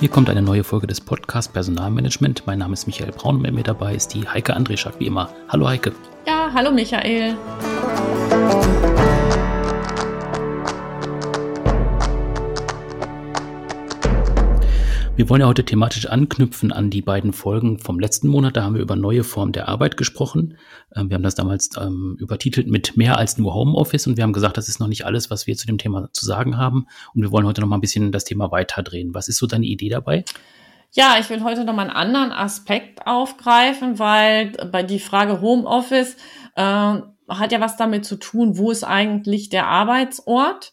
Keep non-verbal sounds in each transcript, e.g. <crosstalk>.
Hier kommt eine neue Folge des Podcasts Personalmanagement. Mein Name ist Michael Braun und mit mir dabei ist die Heike Andreschak, wie immer. Hallo Heike. Ja, hallo Michael. Wir wollen ja heute thematisch anknüpfen an die beiden Folgen vom letzten Monat. Da haben wir über neue Formen der Arbeit gesprochen. Ähm, wir haben das damals ähm, übertitelt mit mehr als nur Homeoffice und wir haben gesagt, das ist noch nicht alles, was wir zu dem Thema zu sagen haben. Und wir wollen heute noch mal ein bisschen das Thema weiterdrehen. Was ist so deine Idee dabei? Ja, ich will heute noch mal einen anderen Aspekt aufgreifen, weil bei die Frage Homeoffice äh, hat ja was damit zu tun, wo ist eigentlich der Arbeitsort?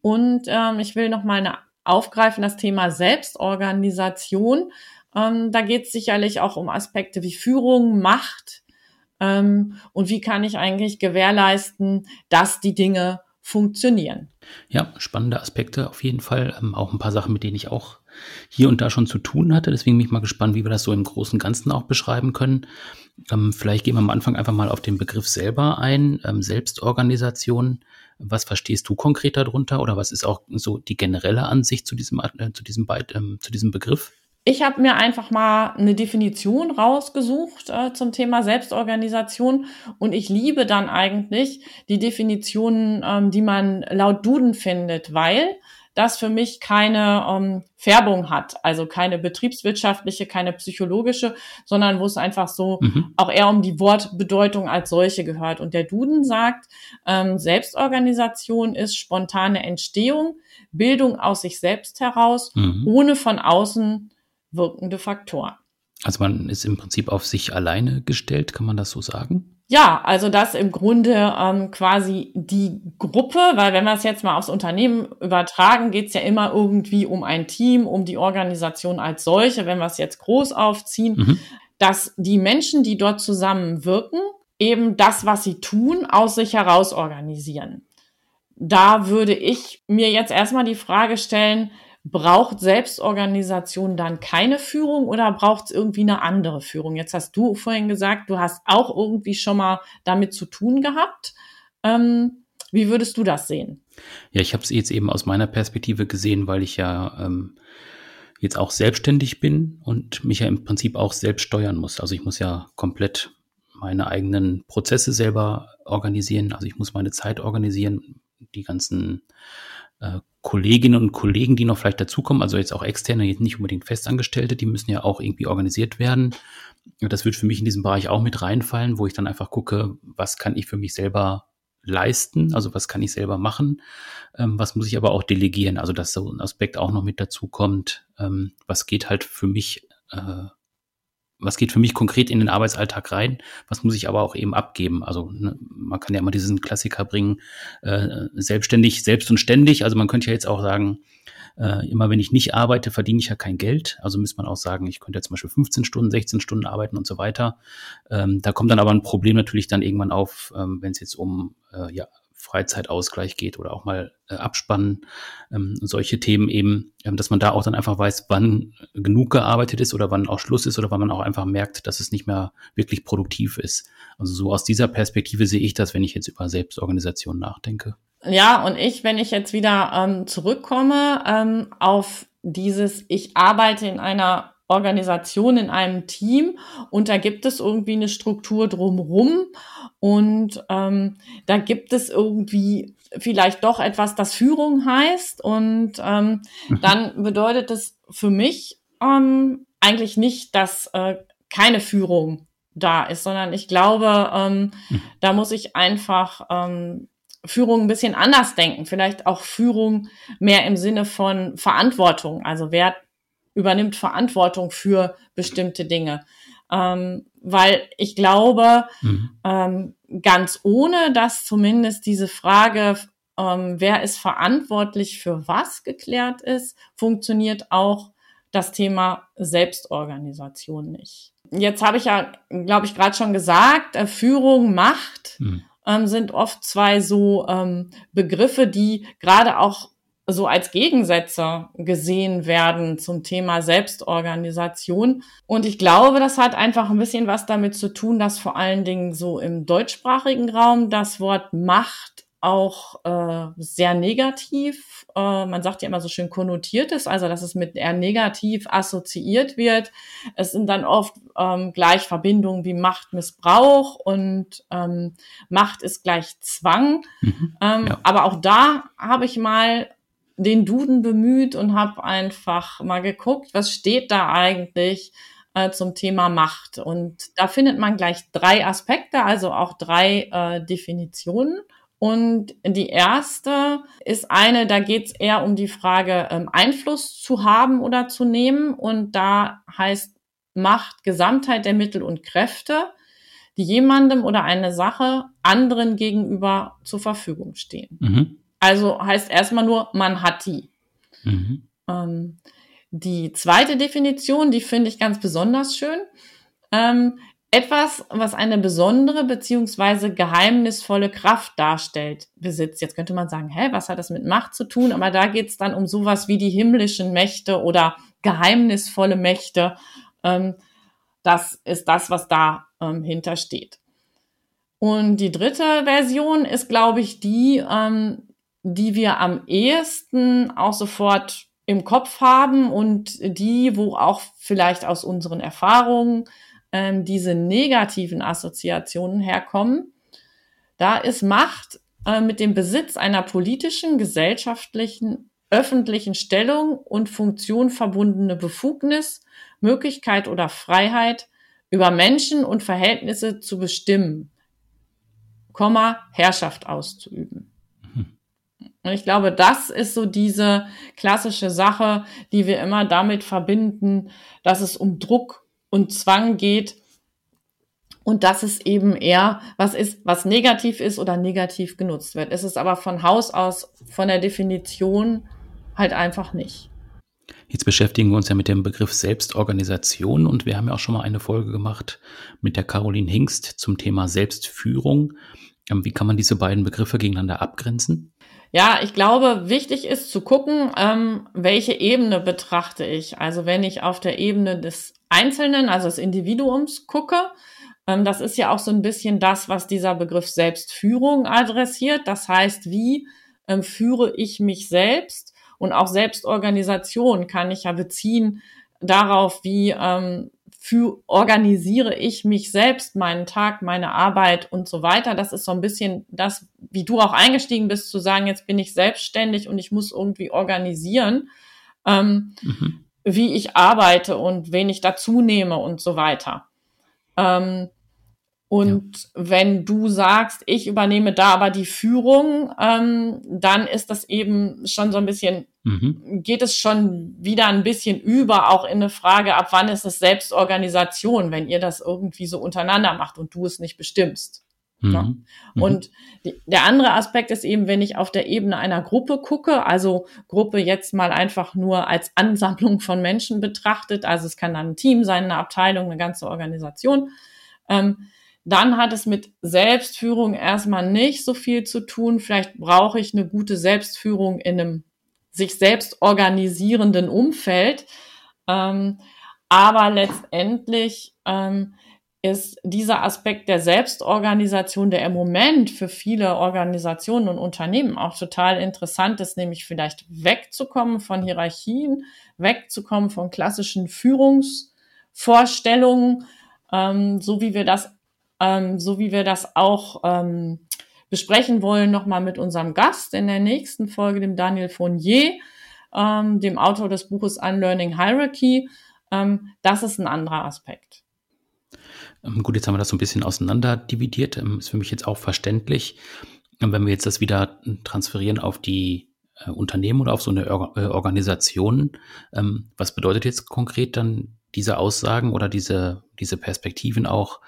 Und ähm, ich will noch mal eine aufgreifen, das Thema Selbstorganisation. Ähm, da geht es sicherlich auch um Aspekte wie Führung, Macht ähm, und wie kann ich eigentlich gewährleisten, dass die Dinge funktionieren. Ja, spannende Aspekte auf jeden Fall. Ähm, auch ein paar Sachen, mit denen ich auch hier und da schon zu tun hatte. Deswegen bin ich mal gespannt, wie wir das so im Großen und Ganzen auch beschreiben können. Ähm, vielleicht gehen wir am Anfang einfach mal auf den Begriff selber ein, ähm, Selbstorganisation. Was verstehst du konkret darunter oder was ist auch so die generelle Ansicht zu diesem, äh, zu diesem, ähm, zu diesem Begriff? Ich habe mir einfach mal eine Definition rausgesucht äh, zum Thema Selbstorganisation und ich liebe dann eigentlich die Definitionen, ähm, die man laut Duden findet, weil das für mich keine ähm, Färbung hat, also keine betriebswirtschaftliche, keine psychologische, sondern wo es einfach so mhm. auch eher um die Wortbedeutung als solche gehört. Und der Duden sagt, ähm, Selbstorganisation ist spontane Entstehung, Bildung aus sich selbst heraus, mhm. ohne von außen wirkende Faktoren. Also man ist im Prinzip auf sich alleine gestellt, kann man das so sagen? Ja, also das im Grunde ähm, quasi die Gruppe, weil wenn wir es jetzt mal aufs Unternehmen übertragen, geht es ja immer irgendwie um ein Team, um die Organisation als solche, wenn wir es jetzt groß aufziehen, mhm. dass die Menschen, die dort zusammenwirken, eben das, was sie tun, aus sich heraus organisieren. Da würde ich mir jetzt erstmal die Frage stellen, Braucht Selbstorganisation dann keine Führung oder braucht es irgendwie eine andere Führung? Jetzt hast du vorhin gesagt, du hast auch irgendwie schon mal damit zu tun gehabt. Ähm, wie würdest du das sehen? Ja, ich habe es jetzt eben aus meiner Perspektive gesehen, weil ich ja ähm, jetzt auch selbstständig bin und mich ja im Prinzip auch selbst steuern muss. Also ich muss ja komplett meine eigenen Prozesse selber organisieren. Also ich muss meine Zeit organisieren, die ganzen äh, Kolleginnen und Kollegen, die noch vielleicht dazukommen, also jetzt auch externe, jetzt nicht unbedingt Festangestellte, die müssen ja auch irgendwie organisiert werden. Das wird für mich in diesem Bereich auch mit reinfallen, wo ich dann einfach gucke, was kann ich für mich selber leisten, also was kann ich selber machen, ähm, was muss ich aber auch delegieren, also dass so ein Aspekt auch noch mit dazu kommt, ähm, was geht halt für mich äh, was geht für mich konkret in den Arbeitsalltag rein, was muss ich aber auch eben abgeben. Also ne, man kann ja immer diesen Klassiker bringen, äh, selbstständig, selbst und ständig. Also man könnte ja jetzt auch sagen, äh, immer wenn ich nicht arbeite, verdiene ich ja kein Geld. Also müsste man auch sagen, ich könnte ja zum Beispiel 15 Stunden, 16 Stunden arbeiten und so weiter. Ähm, da kommt dann aber ein Problem natürlich dann irgendwann auf, ähm, wenn es jetzt um äh, ja, Freizeitausgleich geht oder auch mal äh, abspannen, ähm, solche Themen eben, ähm, dass man da auch dann einfach weiß, wann genug gearbeitet ist oder wann auch Schluss ist oder wann man auch einfach merkt, dass es nicht mehr wirklich produktiv ist. Also so aus dieser Perspektive sehe ich das, wenn ich jetzt über Selbstorganisation nachdenke. Ja, und ich, wenn ich jetzt wieder ähm, zurückkomme ähm, auf dieses, ich arbeite in einer Organisation, in einem Team und da gibt es irgendwie eine Struktur drumrum und ähm, da gibt es irgendwie vielleicht doch etwas, das Führung heißt und ähm, mhm. dann bedeutet es für mich ähm, eigentlich nicht, dass äh, keine Führung da ist, sondern ich glaube, ähm, mhm. da muss ich einfach ähm, Führung ein bisschen anders denken. Vielleicht auch Führung mehr im Sinne von Verantwortung. Also wer übernimmt Verantwortung für bestimmte Dinge. Ähm, weil ich glaube, mhm. ähm, ganz ohne dass zumindest diese Frage, ähm, wer ist verantwortlich für was geklärt ist, funktioniert auch das Thema Selbstorganisation nicht. Jetzt habe ich ja, glaube ich, gerade schon gesagt, äh, Führung, Macht mhm. ähm, sind oft zwei so ähm, Begriffe, die gerade auch so als Gegensätze gesehen werden zum Thema Selbstorganisation. Und ich glaube, das hat einfach ein bisschen was damit zu tun, dass vor allen Dingen so im deutschsprachigen Raum das Wort Macht auch äh, sehr negativ, äh, man sagt ja immer so schön konnotiert ist, also dass es mit eher negativ assoziiert wird. Es sind dann oft ähm, gleich Verbindungen wie Machtmissbrauch und ähm, Macht ist gleich Zwang. Mhm, ähm, ja. Aber auch da habe ich mal den Duden bemüht und habe einfach mal geguckt, was steht da eigentlich äh, zum Thema Macht. Und da findet man gleich drei Aspekte, also auch drei äh, Definitionen. Und die erste ist eine, da geht es eher um die Frage, ähm, Einfluss zu haben oder zu nehmen. Und da heißt Macht Gesamtheit der Mittel und Kräfte, die jemandem oder eine Sache anderen gegenüber zur Verfügung stehen. Mhm. Also heißt erstmal nur, man hat die. Mhm. Ähm, die zweite Definition, die finde ich ganz besonders schön. Ähm, etwas, was eine besondere beziehungsweise geheimnisvolle Kraft darstellt, besitzt. Jetzt könnte man sagen, hä, was hat das mit Macht zu tun? Aber da geht es dann um sowas wie die himmlischen Mächte oder geheimnisvolle Mächte. Ähm, das ist das, was da ähm, hintersteht. Und die dritte Version ist, glaube ich, die, ähm, die wir am ehesten auch sofort im Kopf haben und die, wo auch vielleicht aus unseren Erfahrungen ähm, diese negativen Assoziationen herkommen. Da ist Macht äh, mit dem Besitz einer politischen, gesellschaftlichen, öffentlichen Stellung und Funktion verbundene Befugnis, Möglichkeit oder Freiheit, über Menschen und Verhältnisse zu bestimmen, Komma, Herrschaft auszuüben. Und ich glaube, das ist so diese klassische Sache, die wir immer damit verbinden, dass es um Druck und Zwang geht und dass es eben eher was ist, was negativ ist oder negativ genutzt wird. Es ist aber von Haus aus, von der Definition halt einfach nicht. Jetzt beschäftigen wir uns ja mit dem Begriff Selbstorganisation und wir haben ja auch schon mal eine Folge gemacht mit der Caroline Hingst zum Thema Selbstführung. Ähm, wie kann man diese beiden Begriffe gegeneinander abgrenzen? Ja, ich glaube, wichtig ist zu gucken, ähm, welche Ebene betrachte ich. Also wenn ich auf der Ebene des Einzelnen, also des Individuums gucke, ähm, das ist ja auch so ein bisschen das, was dieser Begriff Selbstführung adressiert. Das heißt, wie ähm, führe ich mich selbst? Und auch Selbstorganisation kann ich ja beziehen darauf, wie ähm, für, organisiere ich mich selbst, meinen Tag, meine Arbeit und so weiter. Das ist so ein bisschen das, wie du auch eingestiegen bist, zu sagen, jetzt bin ich selbstständig und ich muss irgendwie organisieren, ähm, mhm. wie ich arbeite und wen ich dazu nehme und so weiter. Ähm, und ja. wenn du sagst, ich übernehme da aber die Führung, ähm, dann ist das eben schon so ein bisschen, mhm. geht es schon wieder ein bisschen über, auch in eine Frage, ab wann ist es Selbstorganisation, wenn ihr das irgendwie so untereinander macht und du es nicht bestimmst. Mhm. Ja? Mhm. Und die, der andere Aspekt ist eben, wenn ich auf der Ebene einer Gruppe gucke, also Gruppe jetzt mal einfach nur als Ansammlung von Menschen betrachtet, also es kann dann ein Team sein, eine Abteilung, eine ganze Organisation, ähm, dann hat es mit Selbstführung erstmal nicht so viel zu tun. Vielleicht brauche ich eine gute Selbstführung in einem sich selbst organisierenden Umfeld. Ähm, aber letztendlich ähm, ist dieser Aspekt der Selbstorganisation, der im Moment für viele Organisationen und Unternehmen auch total interessant ist, nämlich vielleicht wegzukommen von Hierarchien, wegzukommen von klassischen Führungsvorstellungen, ähm, so wie wir das ähm, so wie wir das auch ähm, besprechen wollen, nochmal mit unserem Gast in der nächsten Folge, dem Daniel Fournier, ähm, dem Autor des Buches Unlearning Hierarchy. Ähm, das ist ein anderer Aspekt. Ähm, gut, jetzt haben wir das so ein bisschen auseinander dividiert. Ähm, ist für mich jetzt auch verständlich. Wenn wir jetzt das wieder transferieren auf die äh, Unternehmen oder auf so eine äh, Organisation, ähm, was bedeutet jetzt konkret dann diese Aussagen oder diese, diese Perspektiven auch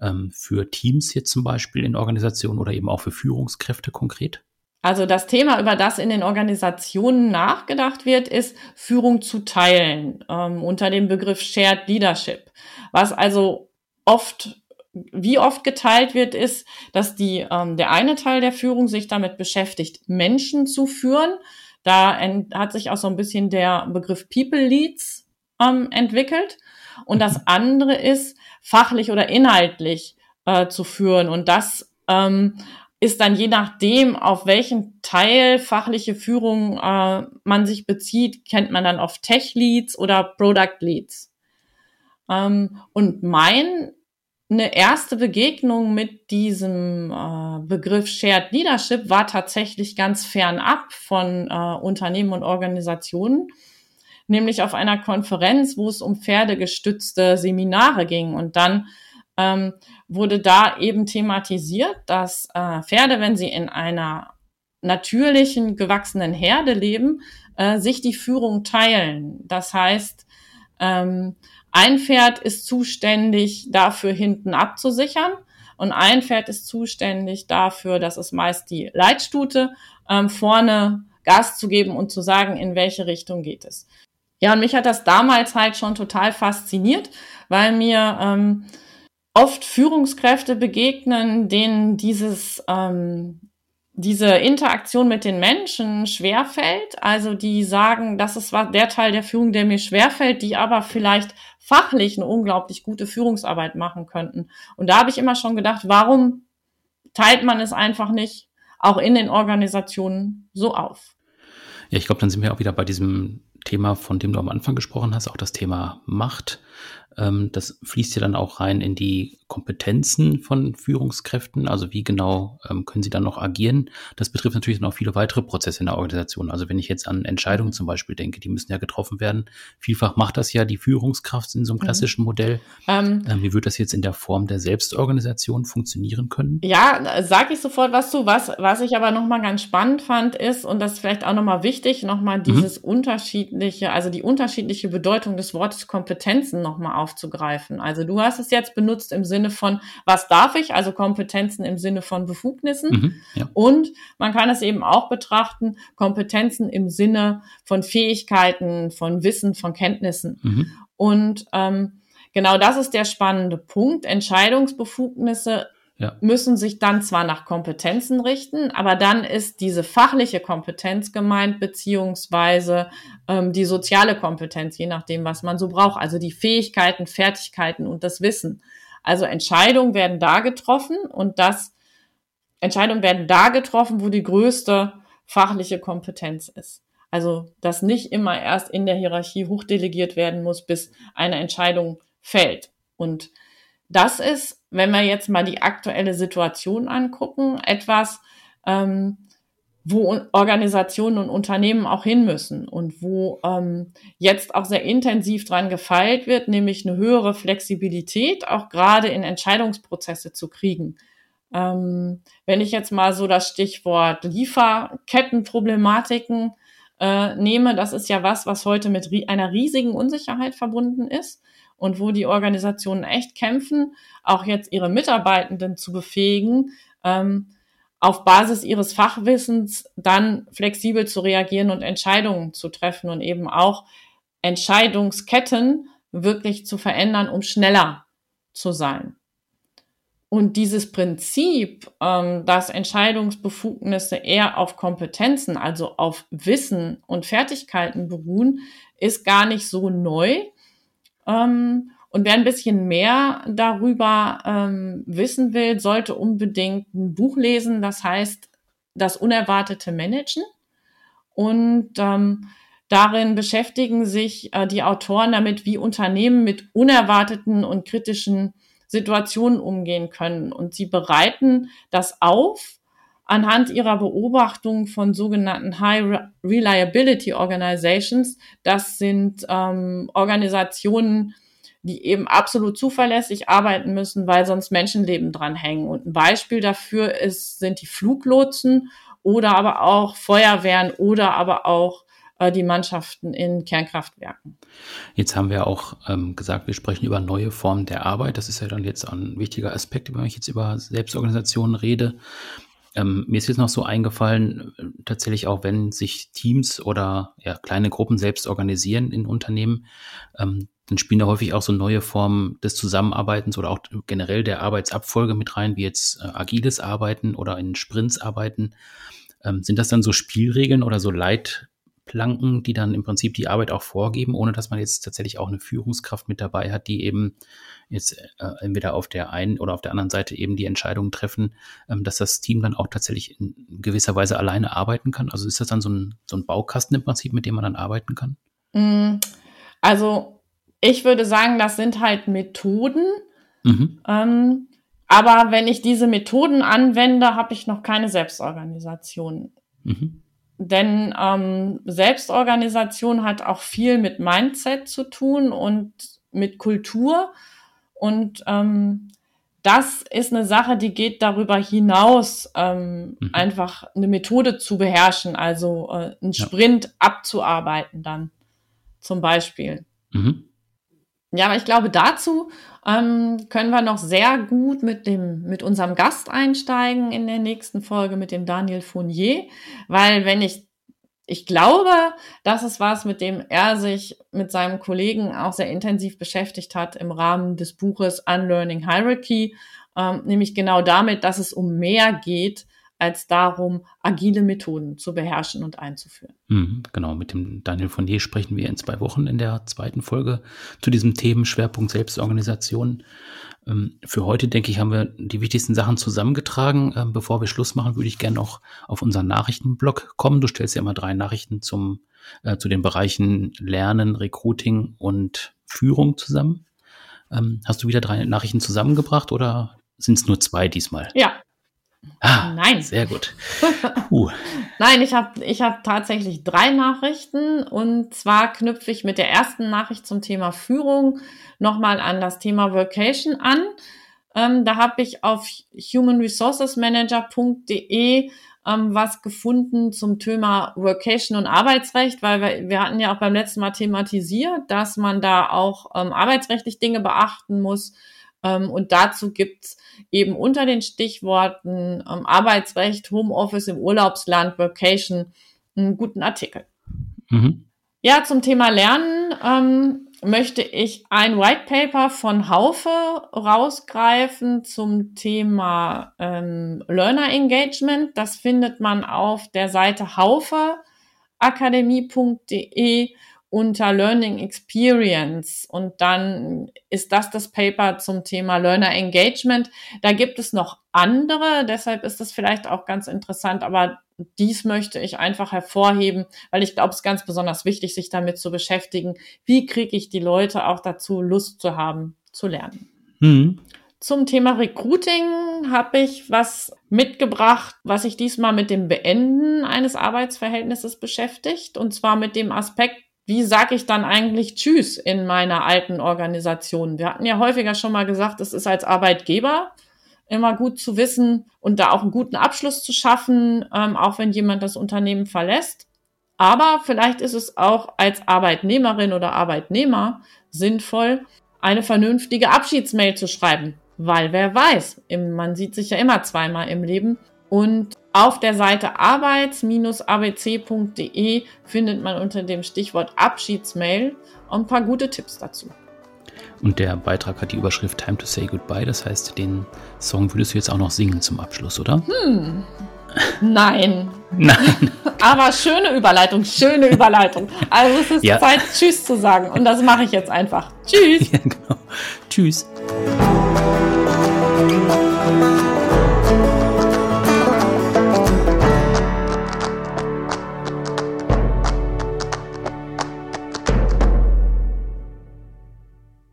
ähm, für Teams jetzt zum Beispiel in Organisationen oder eben auch für Führungskräfte konkret? Also das Thema, über das in den Organisationen nachgedacht wird, ist Führung zu teilen ähm, unter dem Begriff Shared Leadership. Was also oft, wie oft geteilt wird, ist, dass die, ähm, der eine Teil der Führung sich damit beschäftigt, Menschen zu führen. Da hat sich auch so ein bisschen der Begriff People Leads ähm, entwickelt. Und das andere ist, fachlich oder inhaltlich äh, zu führen. Und das ähm, ist dann je nachdem, auf welchen Teil fachliche Führung äh, man sich bezieht, kennt man dann auf Tech Leads oder Product Leads. Ähm, und mein eine erste Begegnung mit diesem äh, Begriff Shared Leadership war tatsächlich ganz fernab von äh, Unternehmen und Organisationen, nämlich auf einer Konferenz, wo es um pferdegestützte Seminare ging. Und dann ähm, wurde da eben thematisiert, dass äh, Pferde, wenn sie in einer natürlichen, gewachsenen Herde leben, äh, sich die Führung teilen. Das heißt, ähm, ein Pferd ist zuständig dafür, hinten abzusichern und ein Pferd ist zuständig dafür, das ist meist die Leitstute, ähm, vorne Gas zu geben und zu sagen, in welche Richtung geht es. Ja, und mich hat das damals halt schon total fasziniert, weil mir ähm, oft Führungskräfte begegnen, denen dieses ähm, diese Interaktion mit den Menschen schwerfällt, also die sagen, das ist der Teil der Führung, der mir schwerfällt, die aber vielleicht fachlich eine unglaublich gute Führungsarbeit machen könnten. Und da habe ich immer schon gedacht, warum teilt man es einfach nicht auch in den Organisationen so auf? Ja, ich glaube, dann sind wir auch wieder bei diesem Thema, von dem du am Anfang gesprochen hast, auch das Thema Macht. Ähm, das fließt ja dann auch rein in die Kompetenzen von Führungskräften. Also wie genau ähm, können sie dann noch agieren? Das betrifft natürlich dann auch viele weitere Prozesse in der Organisation. Also wenn ich jetzt an Entscheidungen zum Beispiel denke, die müssen ja getroffen werden. Vielfach macht das ja die Führungskraft in so einem mhm. klassischen Modell. Ähm, ähm, wie wird das jetzt in der Form der Selbstorganisation funktionieren können? Ja, sage ich sofort was zu. Was, was ich aber nochmal ganz spannend fand, ist, und das ist vielleicht auch nochmal wichtig, nochmal mhm. dieses mhm. unterschiedliche, also die unterschiedliche Bedeutung des Wortes Kompetenzen nochmal aufzugreifen. Also du hast es jetzt benutzt im Sinne von, was darf ich, also Kompetenzen im Sinne von Befugnissen. Mhm, ja. Und man kann es eben auch betrachten, Kompetenzen im Sinne von Fähigkeiten, von Wissen, von Kenntnissen. Mhm. Und ähm, genau das ist der spannende Punkt. Entscheidungsbefugnisse ja. müssen sich dann zwar nach Kompetenzen richten, aber dann ist diese fachliche Kompetenz gemeint, beziehungsweise ähm, die soziale Kompetenz, je nachdem, was man so braucht. Also die Fähigkeiten, Fertigkeiten und das Wissen. Also Entscheidungen werden da getroffen und das Entscheidungen werden da getroffen, wo die größte fachliche Kompetenz ist. Also, dass nicht immer erst in der Hierarchie hochdelegiert werden muss, bis eine Entscheidung fällt. Und das ist, wenn wir jetzt mal die aktuelle Situation angucken, etwas, ähm, wo Organisationen und Unternehmen auch hin müssen und wo ähm, jetzt auch sehr intensiv dran gefeilt wird, nämlich eine höhere Flexibilität auch gerade in Entscheidungsprozesse zu kriegen. Ähm, wenn ich jetzt mal so das Stichwort Lieferkettenproblematiken äh, nehme, das ist ja was, was heute mit ri einer riesigen Unsicherheit verbunden ist und wo die Organisationen echt kämpfen, auch jetzt ihre Mitarbeitenden zu befähigen, ähm, auf Basis ihres Fachwissens dann flexibel zu reagieren und Entscheidungen zu treffen und eben auch Entscheidungsketten wirklich zu verändern, um schneller zu sein. Und dieses Prinzip, ähm, dass Entscheidungsbefugnisse eher auf Kompetenzen, also auf Wissen und Fertigkeiten beruhen, ist gar nicht so neu. Ähm, und wer ein bisschen mehr darüber ähm, wissen will, sollte unbedingt ein Buch lesen, das heißt Das unerwartete Managen. Und ähm, darin beschäftigen sich äh, die Autoren damit, wie Unternehmen mit unerwarteten und kritischen Situationen umgehen können. Und sie bereiten das auf anhand ihrer Beobachtung von sogenannten High Reliability Organizations. Das sind ähm, Organisationen, die eben absolut zuverlässig arbeiten müssen, weil sonst Menschenleben dran hängen. Und ein Beispiel dafür ist, sind die Fluglotsen oder aber auch Feuerwehren oder aber auch äh, die Mannschaften in Kernkraftwerken. Jetzt haben wir auch ähm, gesagt, wir sprechen über neue Formen der Arbeit. Das ist ja dann jetzt ein wichtiger Aspekt, wenn ich jetzt über Selbstorganisationen rede. Ähm, mir ist jetzt noch so eingefallen, äh, tatsächlich auch, wenn sich Teams oder ja, kleine Gruppen selbst organisieren in Unternehmen, ähm, dann spielen da häufig auch so neue Formen des Zusammenarbeitens oder auch generell der Arbeitsabfolge mit rein, wie jetzt äh, agiles Arbeiten oder in Sprints arbeiten. Ähm, sind das dann so Spielregeln oder so Leit, Leitplanken, die dann im Prinzip die Arbeit auch vorgeben, ohne dass man jetzt tatsächlich auch eine Führungskraft mit dabei hat, die eben jetzt äh, entweder auf der einen oder auf der anderen Seite eben die Entscheidungen treffen, ähm, dass das Team dann auch tatsächlich in gewisser Weise alleine arbeiten kann? Also ist das dann so ein, so ein Baukasten im Prinzip, mit dem man dann arbeiten kann? Mm, also ich würde sagen, das sind halt Methoden. Mhm. Ähm, aber wenn ich diese Methoden anwende, habe ich noch keine Selbstorganisation. Mhm. Denn ähm, Selbstorganisation hat auch viel mit Mindset zu tun und mit Kultur. Und ähm, das ist eine Sache, die geht darüber hinaus, ähm, mhm. einfach eine Methode zu beherrschen, also äh, einen Sprint ja. abzuarbeiten dann zum Beispiel. Mhm. Ja, aber ich glaube, dazu ähm, können wir noch sehr gut mit dem, mit unserem Gast einsteigen in der nächsten Folge mit dem Daniel Fournier, weil wenn ich, ich glaube, das ist was, mit dem er sich mit seinem Kollegen auch sehr intensiv beschäftigt hat im Rahmen des Buches Unlearning Hierarchy, ähm, nämlich genau damit, dass es um mehr geht als darum, agile Methoden zu beherrschen und einzuführen. Mhm, genau, mit dem Daniel Fournier sprechen wir in zwei Wochen in der zweiten Folge zu diesem Themenschwerpunkt Selbstorganisation. Ähm, für heute, denke ich, haben wir die wichtigsten Sachen zusammengetragen. Ähm, bevor wir Schluss machen, würde ich gerne noch auf unseren Nachrichtenblog kommen. Du stellst ja immer drei Nachrichten zum, äh, zu den Bereichen Lernen, Recruiting und Führung zusammen. Ähm, hast du wieder drei Nachrichten zusammengebracht oder sind es nur zwei diesmal? Ja, Ah, Nein. Sehr gut. <laughs> Uh. Nein, ich habe ich hab tatsächlich drei Nachrichten und zwar knüpfe ich mit der ersten Nachricht zum Thema Führung nochmal an das Thema Vocation an. Ähm, da habe ich auf humanresourcesmanager.de ähm, was gefunden zum Thema Vocation und Arbeitsrecht, weil wir, wir hatten ja auch beim letzten Mal thematisiert, dass man da auch ähm, arbeitsrechtlich Dinge beachten muss und dazu gibt's eben unter den Stichworten ähm, Arbeitsrecht, Homeoffice im Urlaubsland, Vacation einen guten Artikel. Mhm. Ja, zum Thema Lernen ähm, möchte ich ein White Paper von Haufe rausgreifen zum Thema ähm, Learner Engagement. Das findet man auf der Seite haufeakademie.de unter Learning Experience und dann ist das das Paper zum Thema Learner Engagement. Da gibt es noch andere, deshalb ist das vielleicht auch ganz interessant, aber dies möchte ich einfach hervorheben, weil ich glaube, es ist ganz besonders wichtig, sich damit zu beschäftigen, wie kriege ich die Leute auch dazu, Lust zu haben, zu lernen. Mhm. Zum Thema Recruiting habe ich was mitgebracht, was sich diesmal mit dem Beenden eines Arbeitsverhältnisses beschäftigt, und zwar mit dem Aspekt, wie sage ich dann eigentlich Tschüss in meiner alten Organisation? Wir hatten ja häufiger schon mal gesagt, es ist als Arbeitgeber immer gut zu wissen und da auch einen guten Abschluss zu schaffen, ähm, auch wenn jemand das Unternehmen verlässt. Aber vielleicht ist es auch als Arbeitnehmerin oder Arbeitnehmer sinnvoll, eine vernünftige Abschiedsmail zu schreiben, weil wer weiß, man sieht sich ja immer zweimal im Leben und auf der Seite arbeits-abc.de findet man unter dem Stichwort Abschiedsmail ein paar gute Tipps dazu. Und der Beitrag hat die Überschrift Time to Say Goodbye. Das heißt, den Song würdest du jetzt auch noch singen zum Abschluss, oder? Hm. Nein. Nein. <laughs> Aber schöne Überleitung, schöne Überleitung. Also es ist ja. Zeit, Tschüss zu sagen. Und das mache ich jetzt einfach. Tschüss. <laughs> Ja, genau. Tschüss.